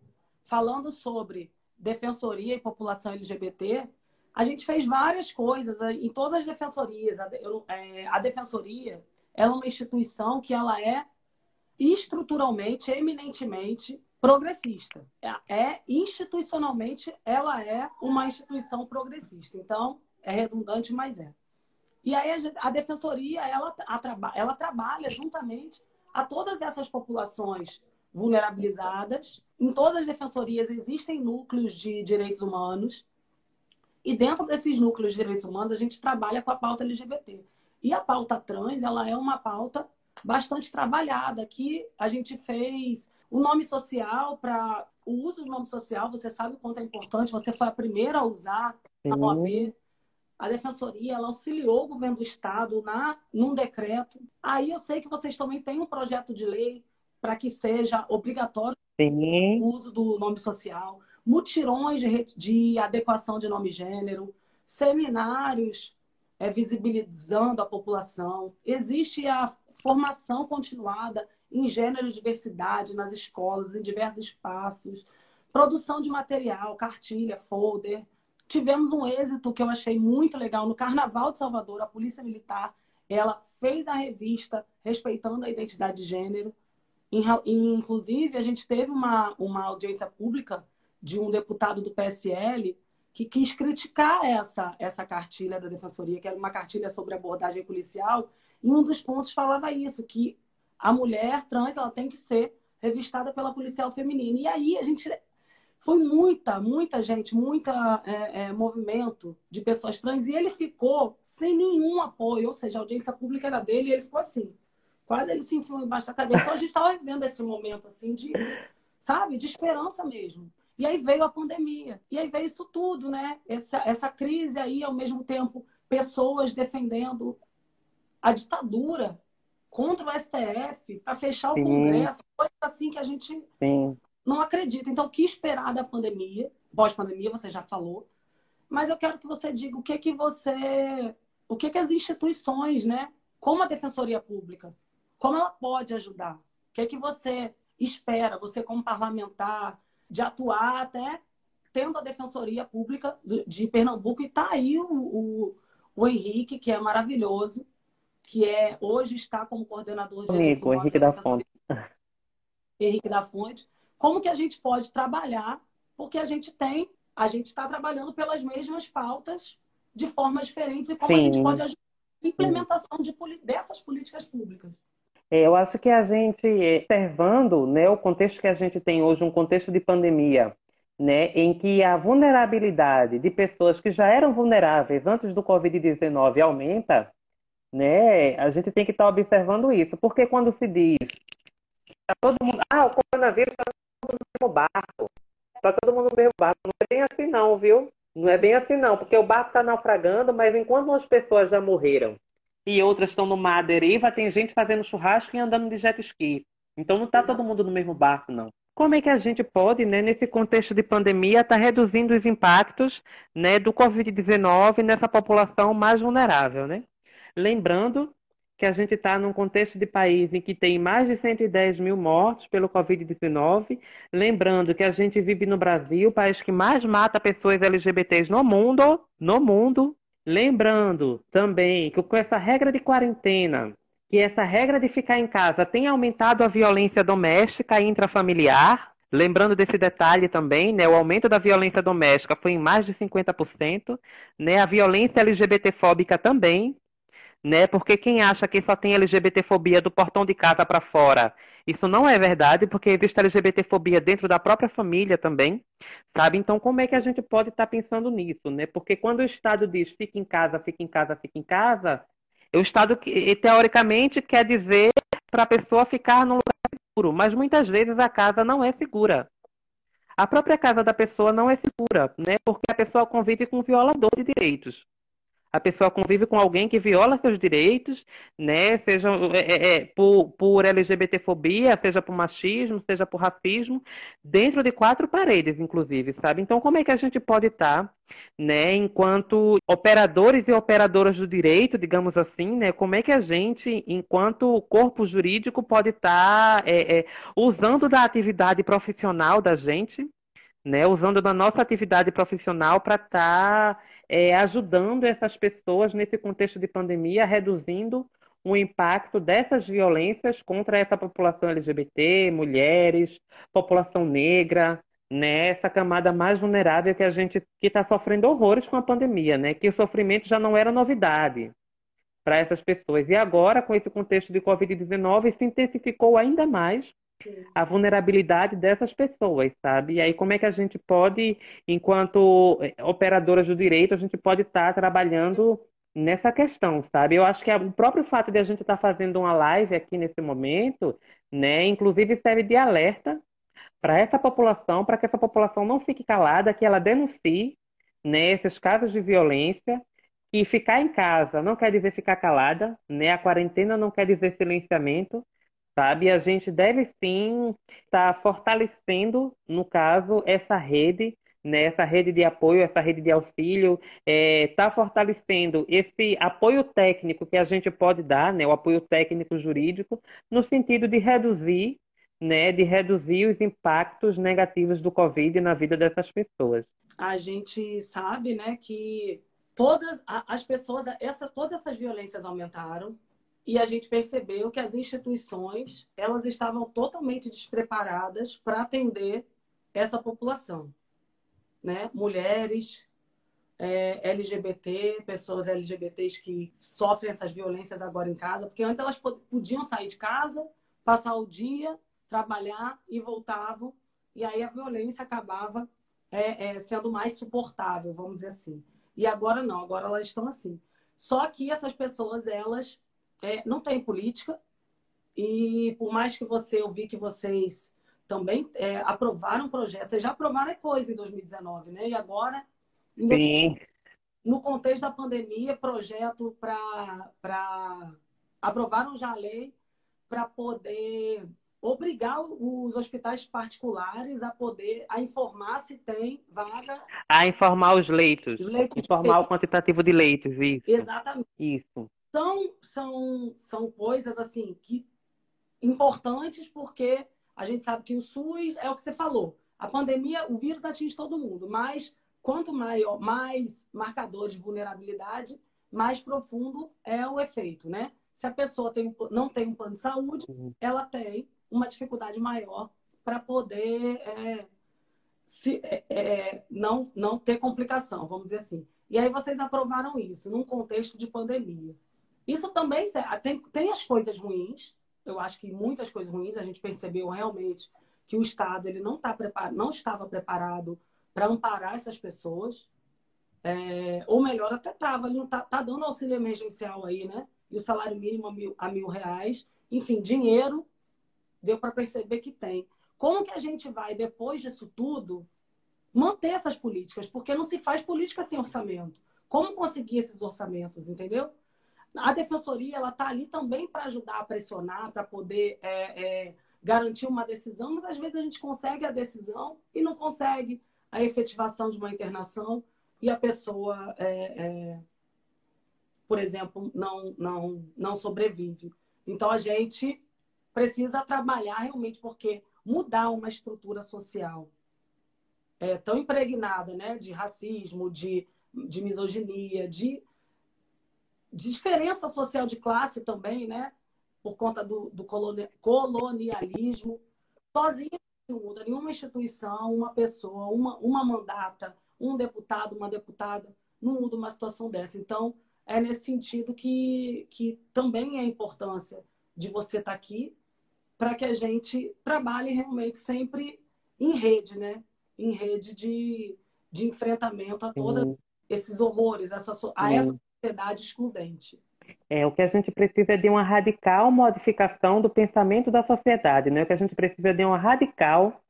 A: Falando sobre defensoria e população LGBT, a gente fez várias coisas em todas as defensorias. A, é, a defensoria é uma instituição que ela é estruturalmente, eminentemente progressista. É, é, institucionalmente, ela é uma instituição progressista. Então, é redundante, mas é. E aí a, a defensoria ela, a, ela trabalha juntamente a todas essas populações vulnerabilizadas. Em todas as defensorias existem núcleos de direitos humanos. E dentro desses núcleos de direitos humanos, a gente trabalha com a pauta LGBT. E a pauta trans, ela é uma pauta bastante trabalhada, que a gente fez o nome social para o uso do nome social, você sabe o quanto é importante, você foi a primeira a usar a OAB. A defensoria ela auxiliou o governo do estado na num decreto. Aí eu sei que vocês também têm um projeto de lei para que seja obrigatório Sim. o uso do nome social, mutirões de, de adequação de nome e gênero, seminários é, visibilizando a população. Existe a formação continuada em gênero e diversidade nas escolas, em diversos espaços, produção de material, cartilha, folder. Tivemos um êxito que eu achei muito legal no Carnaval de Salvador, a Polícia Militar, ela fez a revista respeitando a identidade de gênero. Inclusive, a gente teve uma, uma audiência pública de um deputado do PSL que quis criticar essa, essa cartilha da Defensoria, que era uma cartilha sobre abordagem policial, e um dos pontos falava isso, que a mulher trans ela tem que ser revistada pela policial feminina. E aí a gente foi muita, muita gente, muita é, é, movimento de pessoas trans e ele ficou sem nenhum apoio, ou seja, a audiência pública era dele e ele ficou assim, quase ele se enfiou embaixo da cadeira. Então a gente estava vivendo esse momento assim de, sabe, de esperança mesmo. E aí veio a pandemia, e aí veio isso tudo, né? Essa, essa crise aí, ao mesmo tempo, pessoas defendendo a ditadura, contra o STF, para fechar o Sim. Congresso, coisa assim que a gente Sim. Não acredita. Então, o que esperar da pandemia? Pós-pandemia, você já falou. Mas eu quero que você diga o que que você, o que que as instituições, né, como a Defensoria Pública, como ela pode ajudar? O que que você espera, você como parlamentar, de atuar até tendo a Defensoria Pública de Pernambuco e tá aí o, o, o Henrique, que é maravilhoso, que é hoje está como coordenador de
B: Comigo, Henrique da Fonte.
A: Henrique da Fonte. Como que a gente pode trabalhar? Porque a gente tem, a gente está trabalhando pelas mesmas pautas de formas diferentes e como Sim. a gente pode ajudar na implementação de, dessas políticas públicas.
B: É, eu acho que a gente, observando né, o contexto que a gente tem hoje, um contexto de pandemia, né, em que a vulnerabilidade de pessoas que já eram vulneráveis antes do Covid-19 aumenta, né? A gente tem que estar tá observando isso, porque quando se diz tá todo mundo, ah, o coronavírus está no mesmo barco, está todo mundo no mesmo barco, não é bem assim não, viu? Não é bem assim não, porque o barco está naufragando, mas enquanto umas pessoas já morreram e outras estão à deriva, tem gente fazendo churrasco e andando de jet ski. Então não está todo mundo no mesmo barco, não. Como é que a gente pode, né, nesse contexto de pandemia, estar tá reduzindo os impactos né, do Covid-19 nessa população mais vulnerável, né? Lembrando que a gente está num contexto de país em que tem mais de 110 mil mortos pelo Covid-19. Lembrando que a gente vive no Brasil, o país que mais mata pessoas LGBTs no mundo, no mundo. Lembrando também que com essa regra de quarentena, que essa regra de ficar em casa tem aumentado a violência doméstica e intrafamiliar. Lembrando desse detalhe também, né, o aumento da violência doméstica foi em mais de 50%, né, a violência LGBTfóbica também, né? Porque quem acha que só tem LGBTfobia do portão de casa para fora, isso não é verdade, porque existe LGBTfobia dentro da própria família também, sabe? Então, como é que a gente pode estar tá pensando nisso, né? Porque quando o Estado diz fica em casa, fica em casa, fica em casa, o Estado, teoricamente, quer dizer para a pessoa ficar num lugar seguro, mas muitas vezes a casa não é segura. A própria casa da pessoa não é segura, né? Porque a pessoa convive com um violador de direitos a pessoa convive com alguém que viola seus direitos, né? Seja é, é, é por, por LGBTfobia, seja por machismo, seja por racismo, dentro de quatro paredes, inclusive, sabe? Então, como é que a gente pode estar, né, enquanto operadores e operadoras do direito, digamos assim, né? Como é que a gente, enquanto corpo jurídico, pode estar é, é, usando da atividade profissional da gente, né? Usando da nossa atividade profissional para estar tá é, ajudando essas pessoas nesse contexto de pandemia, reduzindo o impacto dessas violências contra essa população LGBT, mulheres, população negra, né, essa camada mais vulnerável que a gente que está sofrendo horrores com a pandemia, né, que o sofrimento já não era novidade para essas pessoas. E agora, com esse contexto de Covid-19, se intensificou ainda mais, a vulnerabilidade dessas pessoas, sabe? E aí como é que a gente pode, enquanto eh, operadoras do direito, a gente pode estar tá trabalhando nessa questão, sabe? Eu acho que o próprio fato de a gente estar tá fazendo uma live aqui nesse momento, né, inclusive serve de alerta para essa população, para que essa população não fique calada, que ela denuncie, né, esses casos de violência, que ficar em casa não quer dizer ficar calada, né? A quarentena não quer dizer silenciamento, sabe? A gente deve sim estar tá fortalecendo, no caso, essa rede, né? Essa rede de apoio, essa rede de auxílio, está é, tá fortalecendo esse apoio técnico que a gente pode dar, né? O apoio técnico jurídico, no sentido de reduzir né, de reduzir os impactos negativos do Covid na vida dessas pessoas.
A: A gente sabe, né, que todas as pessoas, essa, todas essas violências aumentaram e a gente percebeu que as instituições elas estavam totalmente despreparadas para atender essa população, né? Mulheres, é, LGBT, pessoas LGBTs que sofrem essas violências agora em casa, porque antes elas podiam sair de casa, passar o dia, trabalhar e voltavam, e aí a violência acabava é, é, sendo mais suportável, vamos dizer assim. E agora não, agora elas estão assim. Só que essas pessoas, elas é, não têm política. E por mais que você, eu vi que vocês também é, aprovaram projetos, vocês já aprovaram coisa em 2019, né? E agora,
B: Sim.
A: no contexto da pandemia, projeto para. Aprovaram já a lei para poder obrigar os hospitais particulares a poder a informar se tem vaga.
B: A informar os leitos. Os leitos informar o quantitativo de leitos, isso.
A: Exatamente.
B: Isso.
A: São, são, são coisas assim que importantes porque a gente sabe que o SUS é o que você falou. A pandemia, o vírus atinge todo mundo, mas quanto maior, mais marcadores de vulnerabilidade, mais profundo é o efeito, né? Se a pessoa tem, não tem um plano de saúde, uhum. ela tem uma dificuldade maior para poder é, se, é, é, não, não ter complicação, vamos dizer assim. E aí vocês aprovaram isso num contexto de pandemia. Isso também tem, tem as coisas ruins, eu acho que muitas coisas ruins, a gente percebeu realmente que o Estado ele não, tá preparado, não estava preparado para amparar essas pessoas. É, ou melhor, até estava, ele não está tá dando auxílio emergencial aí, né? E o salário mínimo a mil, a mil reais. Enfim, dinheiro deu para perceber que tem. Como que a gente vai, depois disso tudo, manter essas políticas? Porque não se faz política sem orçamento. Como conseguir esses orçamentos, entendeu? A defensoria ela está ali também para ajudar a pressionar, para poder é, é, garantir uma decisão, mas às vezes a gente consegue a decisão e não consegue a efetivação de uma internação e a pessoa, é, é por exemplo, não, não, não sobrevive. Então a gente precisa trabalhar realmente, porque mudar uma estrutura social é, tão impregnada né, de racismo, de, de misoginia, de, de diferença social de classe também, né? Por conta do, do colonialismo. Sozinha não muda nenhuma instituição, uma pessoa, uma, uma mandata, um deputado, uma deputada, não muda uma situação dessa. Então, é nesse sentido que, que também é a importância de você estar tá aqui para que a gente trabalhe realmente sempre em rede, né? Em rede de, de enfrentamento a todos esses horrores, essa, a essa sociedade excludente.
B: É, o que a gente precisa é de uma radical modificação do pensamento da sociedade, né? O que a gente precisa é de uma radical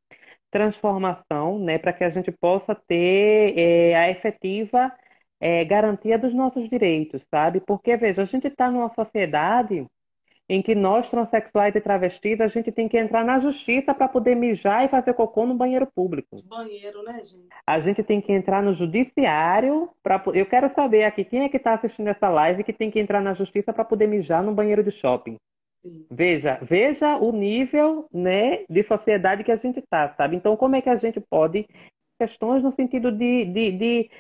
B: transformação, né? Para que a gente possa ter é, a efetiva é, garantia dos nossos direitos, sabe? Porque, veja, a gente está numa sociedade em que nós, transexuais e travestis, a gente tem que entrar na justiça para poder mijar e fazer cocô no banheiro público.
A: Banheiro, né, gente?
B: A gente tem que entrar no judiciário para. Eu quero saber aqui quem é que está assistindo essa live que tem que entrar na justiça para poder mijar no banheiro de shopping. Sim. Veja, veja o nível, né, de sociedade que a gente está, sabe? Então, como é que a gente pode questões no sentido de, de, de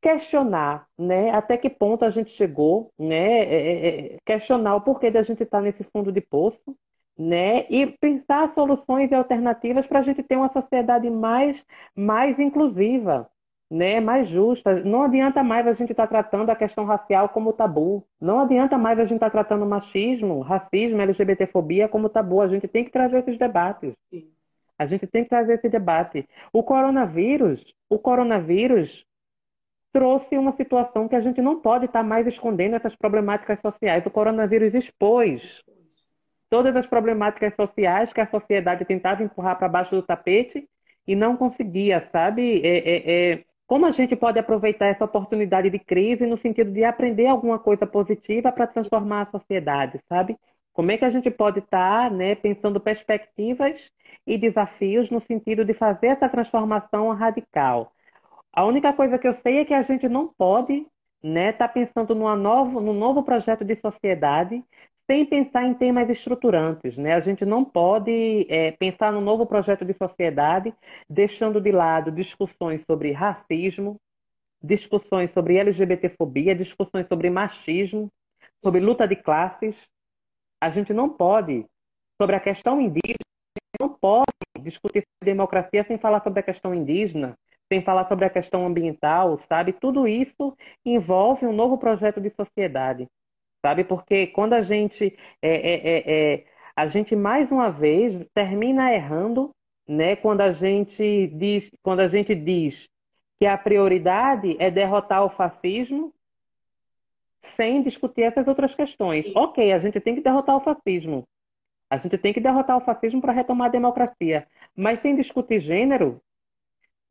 B: questionar, né, até que ponto a gente chegou, né, é, é, é questionar o porquê da gente estar tá nesse fundo de poço, né, e pensar soluções e alternativas para a gente ter uma sociedade mais, mais inclusiva, né, mais justa. Não adianta mais a gente estar tá tratando a questão racial como tabu. Não adianta mais a gente estar tá tratando machismo, racismo, LGBTfobia como tabu. A gente tem que trazer esses debates. A gente tem que trazer esse debate. O coronavírus, o coronavírus trouxe uma situação que a gente não pode estar tá mais escondendo essas problemáticas sociais. O coronavírus expôs todas as problemáticas sociais que a sociedade tentava empurrar para baixo do tapete e não conseguia, sabe? É, é, é, como a gente pode aproveitar essa oportunidade de crise no sentido de aprender alguma coisa positiva para transformar a sociedade, sabe? Como é que a gente pode estar tá, né, pensando perspectivas e desafios no sentido de fazer essa transformação radical? A única coisa que eu sei é que a gente não pode né, tá pensando numa novo, num novo projeto de sociedade sem pensar em temas estruturantes. Né? A gente não pode é, pensar num novo projeto de sociedade deixando de lado discussões sobre racismo, discussões sobre LGBTfobia, discussões sobre machismo, sobre luta de classes. A gente não pode, sobre a questão indígena, não pode discutir democracia sem falar sobre a questão indígena, sem falar sobre a questão ambiental, sabe? Tudo isso envolve um novo projeto de sociedade sabe? Porque quando a gente é, é, é, é, a gente mais uma vez termina errando, né? Quando a gente diz, quando a gente diz que a prioridade é derrotar o fascismo sem discutir essas outras questões. Ok, a gente tem que derrotar o fascismo. A gente tem que derrotar o fascismo para retomar a democracia. Mas sem discutir gênero,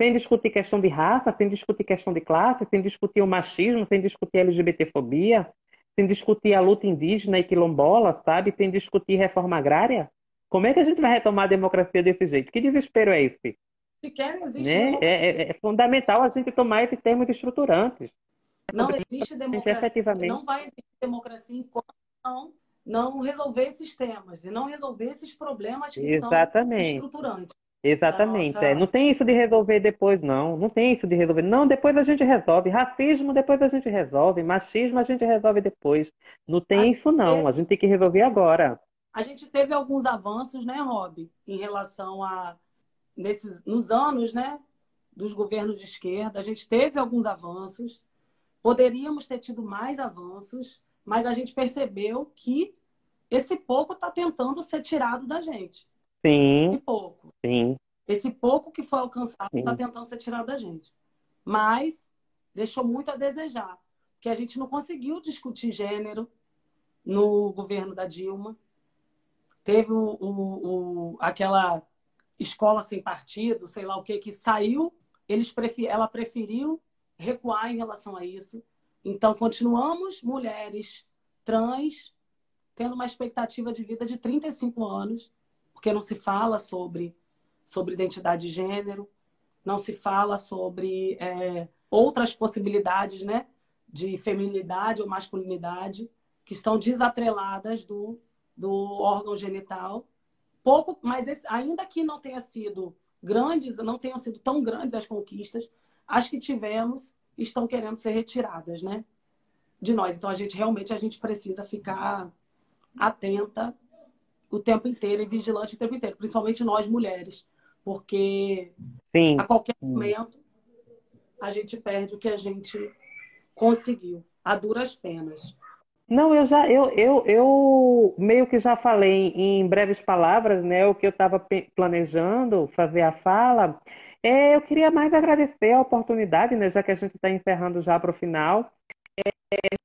B: sem discutir questão de raça, sem discutir questão de classe, sem discutir o machismo, sem discutir a LGBTfobia, sem discutir a luta indígena e quilombola, sabe? Sem discutir reforma agrária. Como é que a gente vai retomar a democracia desse jeito? Que desespero é esse?
A: Sequer existe.
B: Né? É, é, é, fundamental a gente tomar esses termos estruturantes.
A: Não existe democracia. Efetivamente... Não vai existir democracia enquanto não, não resolver esses temas e não resolver esses problemas que Exatamente. são estruturantes.
B: Exatamente. É. Não tem isso de resolver depois, não. Não tem isso de resolver. Não, depois a gente resolve. Racismo, depois a gente resolve. Machismo, a gente resolve depois. Não tem a isso, não. Teve... A gente tem que resolver agora.
A: A gente teve alguns avanços, né, Rob, em relação a. Nesses, nos anos, né, dos governos de esquerda, a gente teve alguns avanços. Poderíamos ter tido mais avanços, mas a gente percebeu que esse pouco está tentando ser tirado da gente.
B: Sim.
A: Esse pouco.
B: Sim.
A: Esse pouco que foi alcançado está tentando ser tirado da gente. Mas deixou muito a desejar. Porque a gente não conseguiu discutir gênero no governo da Dilma. Teve o, o, o aquela escola sem partido, sei lá o que, que saiu. Eles prefer... Ela preferiu recuar em relação a isso. Então, continuamos mulheres trans tendo uma expectativa de vida de 35 anos porque não se fala sobre, sobre identidade de gênero, não se fala sobre é, outras possibilidades né, de feminilidade ou masculinidade que estão desatreladas do, do órgão genital. Pouco, mas esse, ainda que não tenha sido grandes, não tenham sido tão grandes as conquistas, as que tivemos estão querendo ser retiradas, né? De nós. Então a gente realmente a gente precisa ficar atenta o tempo inteiro e vigilante o tempo inteiro, principalmente nós mulheres, porque Sim. a qualquer momento a gente perde o que a gente conseguiu, a duras penas.
B: Não, eu já, eu, eu, eu meio que já falei em breves palavras, né, o que eu estava planejando fazer a fala. É, eu queria mais agradecer a oportunidade, né, já que a gente está encerrando já para o final. É,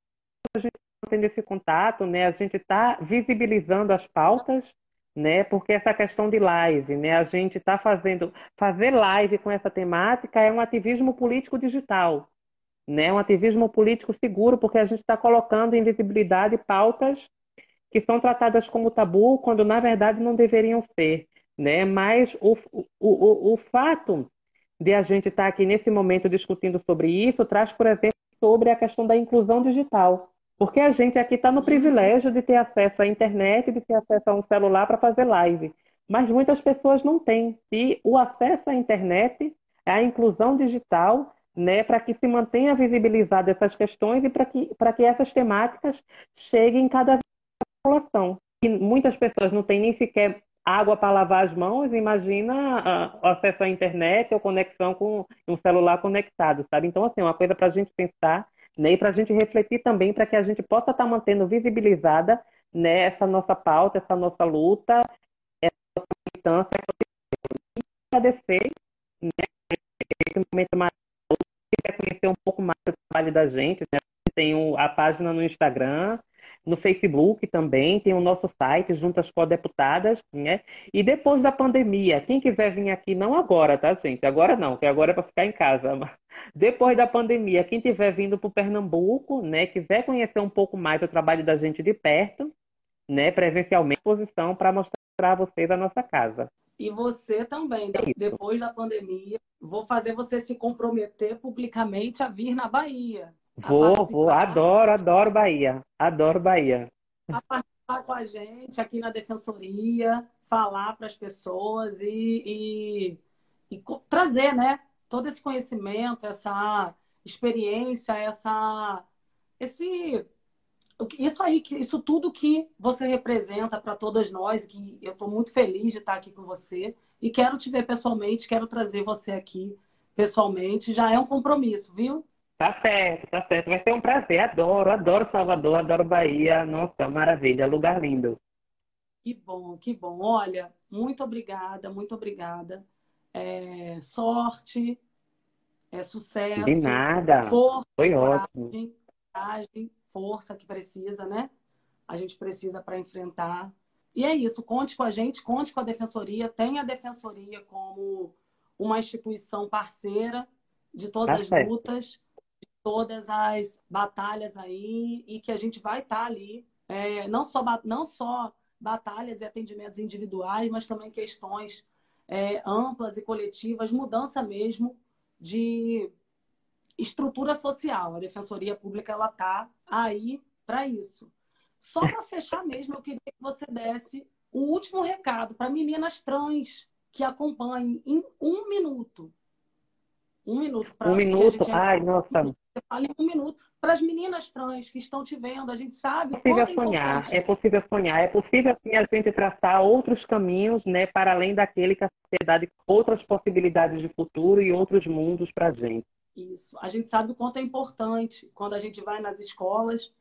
B: a gente tendo esse contato, né? A gente está visibilizando as pautas, né? Porque essa questão de live, né? A gente está fazendo fazer live com essa temática é um ativismo político digital, né? Um ativismo político seguro, porque a gente está colocando em visibilidade pautas que são tratadas como tabu, quando na verdade não deveriam ser, né? Mas o, o, o, o fato de a gente estar tá aqui nesse momento discutindo sobre isso traz, por exemplo, sobre a questão da inclusão digital. Porque a gente aqui está no privilégio de ter acesso à internet, de ter acesso a um celular para fazer live. Mas muitas pessoas não têm. E o acesso à internet, à inclusão digital, né, para que se mantenha visibilizada essas questões e para que, que essas temáticas cheguem cada vez à população. E muitas pessoas não têm nem sequer água para lavar as mãos, imagina uh, acesso à internet ou conexão com um celular conectado, sabe? Então, assim, uma coisa para a gente pensar né, e para a gente refletir também para que a gente possa estar tá mantendo visibilizada né, essa nossa pauta, essa nossa luta, essa nossa militância. E agradecer né, esse momento mais quer conhecer um pouco mais do trabalho da gente, né? Tem a página no Instagram, no Facebook também, tem o nosso site, Juntas Co-Deputadas, né? E depois da pandemia, quem quiser vir aqui, não agora, tá, gente? Agora não, que agora é para ficar em casa. *laughs* Depois da pandemia, quem estiver vindo para o Pernambuco, né, quiser conhecer um pouco mais o trabalho da gente de perto, né, presencialmente, exposição para mostrar a vocês a nossa casa.
A: E você também, é depois da pandemia, vou fazer você se comprometer publicamente a vir na Bahia.
B: Vou, vou, adoro, adoro Bahia. Adoro Bahia.
A: A participar com a gente aqui na Defensoria, falar para as pessoas e, e, e trazer, né? Todo esse conhecimento, essa experiência, essa, esse isso aí, isso tudo que você representa para todas nós, que eu estou muito feliz de estar aqui com você e quero te ver pessoalmente, quero trazer você aqui pessoalmente, já é um compromisso, viu?
B: Tá certo, tá certo. Vai ser um prazer. Adoro, adoro Salvador, adoro Bahia. Nossa, maravilha, lugar lindo.
A: Que bom, que bom. Olha, muito obrigada, muito obrigada. É, sorte, é, sucesso.
B: De nada. Força, Foi ótimo.
A: Coragem, força que precisa, né? A gente precisa para enfrentar. E é isso, conte com a gente, conte com a Defensoria, tenha a Defensoria como uma instituição parceira de todas tá as certo. lutas, todas as batalhas aí, e que a gente vai estar tá ali, é, não, só, não só batalhas e atendimentos individuais, mas também questões é, amplas e coletivas, mudança mesmo de estrutura social. A Defensoria Pública ela tá aí para isso. Só para fechar mesmo, eu queria que você desse o último recado para meninas trans que acompanhem em um minuto. Um minuto.
B: Um minuto? Ai, nossa.
A: Fala em um minuto. Para as meninas trans que estão te vendo, a gente sabe.
B: É possível é sonhar, é possível sonhar, é possível assim, a gente traçar outros caminhos, né, para além daquele que a sociedade, outras possibilidades de futuro e outros mundos para a gente.
A: Isso. A gente sabe o quanto é importante quando a gente vai nas escolas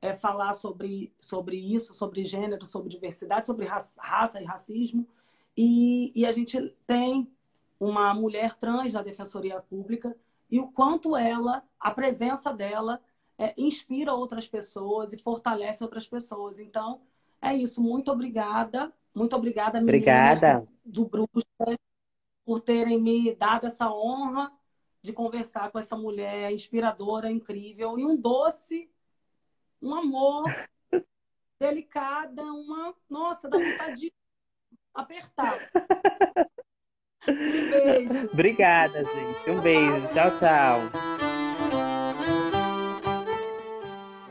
A: é, falar sobre, sobre isso, sobre gênero, sobre diversidade, sobre raça, e racismo. E, e a gente tem uma mulher trans na Defensoria Pública e o quanto ela, a presença dela, é, inspira outras pessoas e fortalece outras pessoas. Então, é isso. Muito obrigada. Muito obrigada, meninas
B: obrigada.
A: do, do Bruxa, por terem me dado essa honra de conversar com essa mulher inspiradora, incrível e um doce, um amor, *laughs* delicada, uma. Nossa, dá vontade de apertar. *laughs*
B: Um beijo. Obrigada, gente. Um beijo. Tchau, tchau.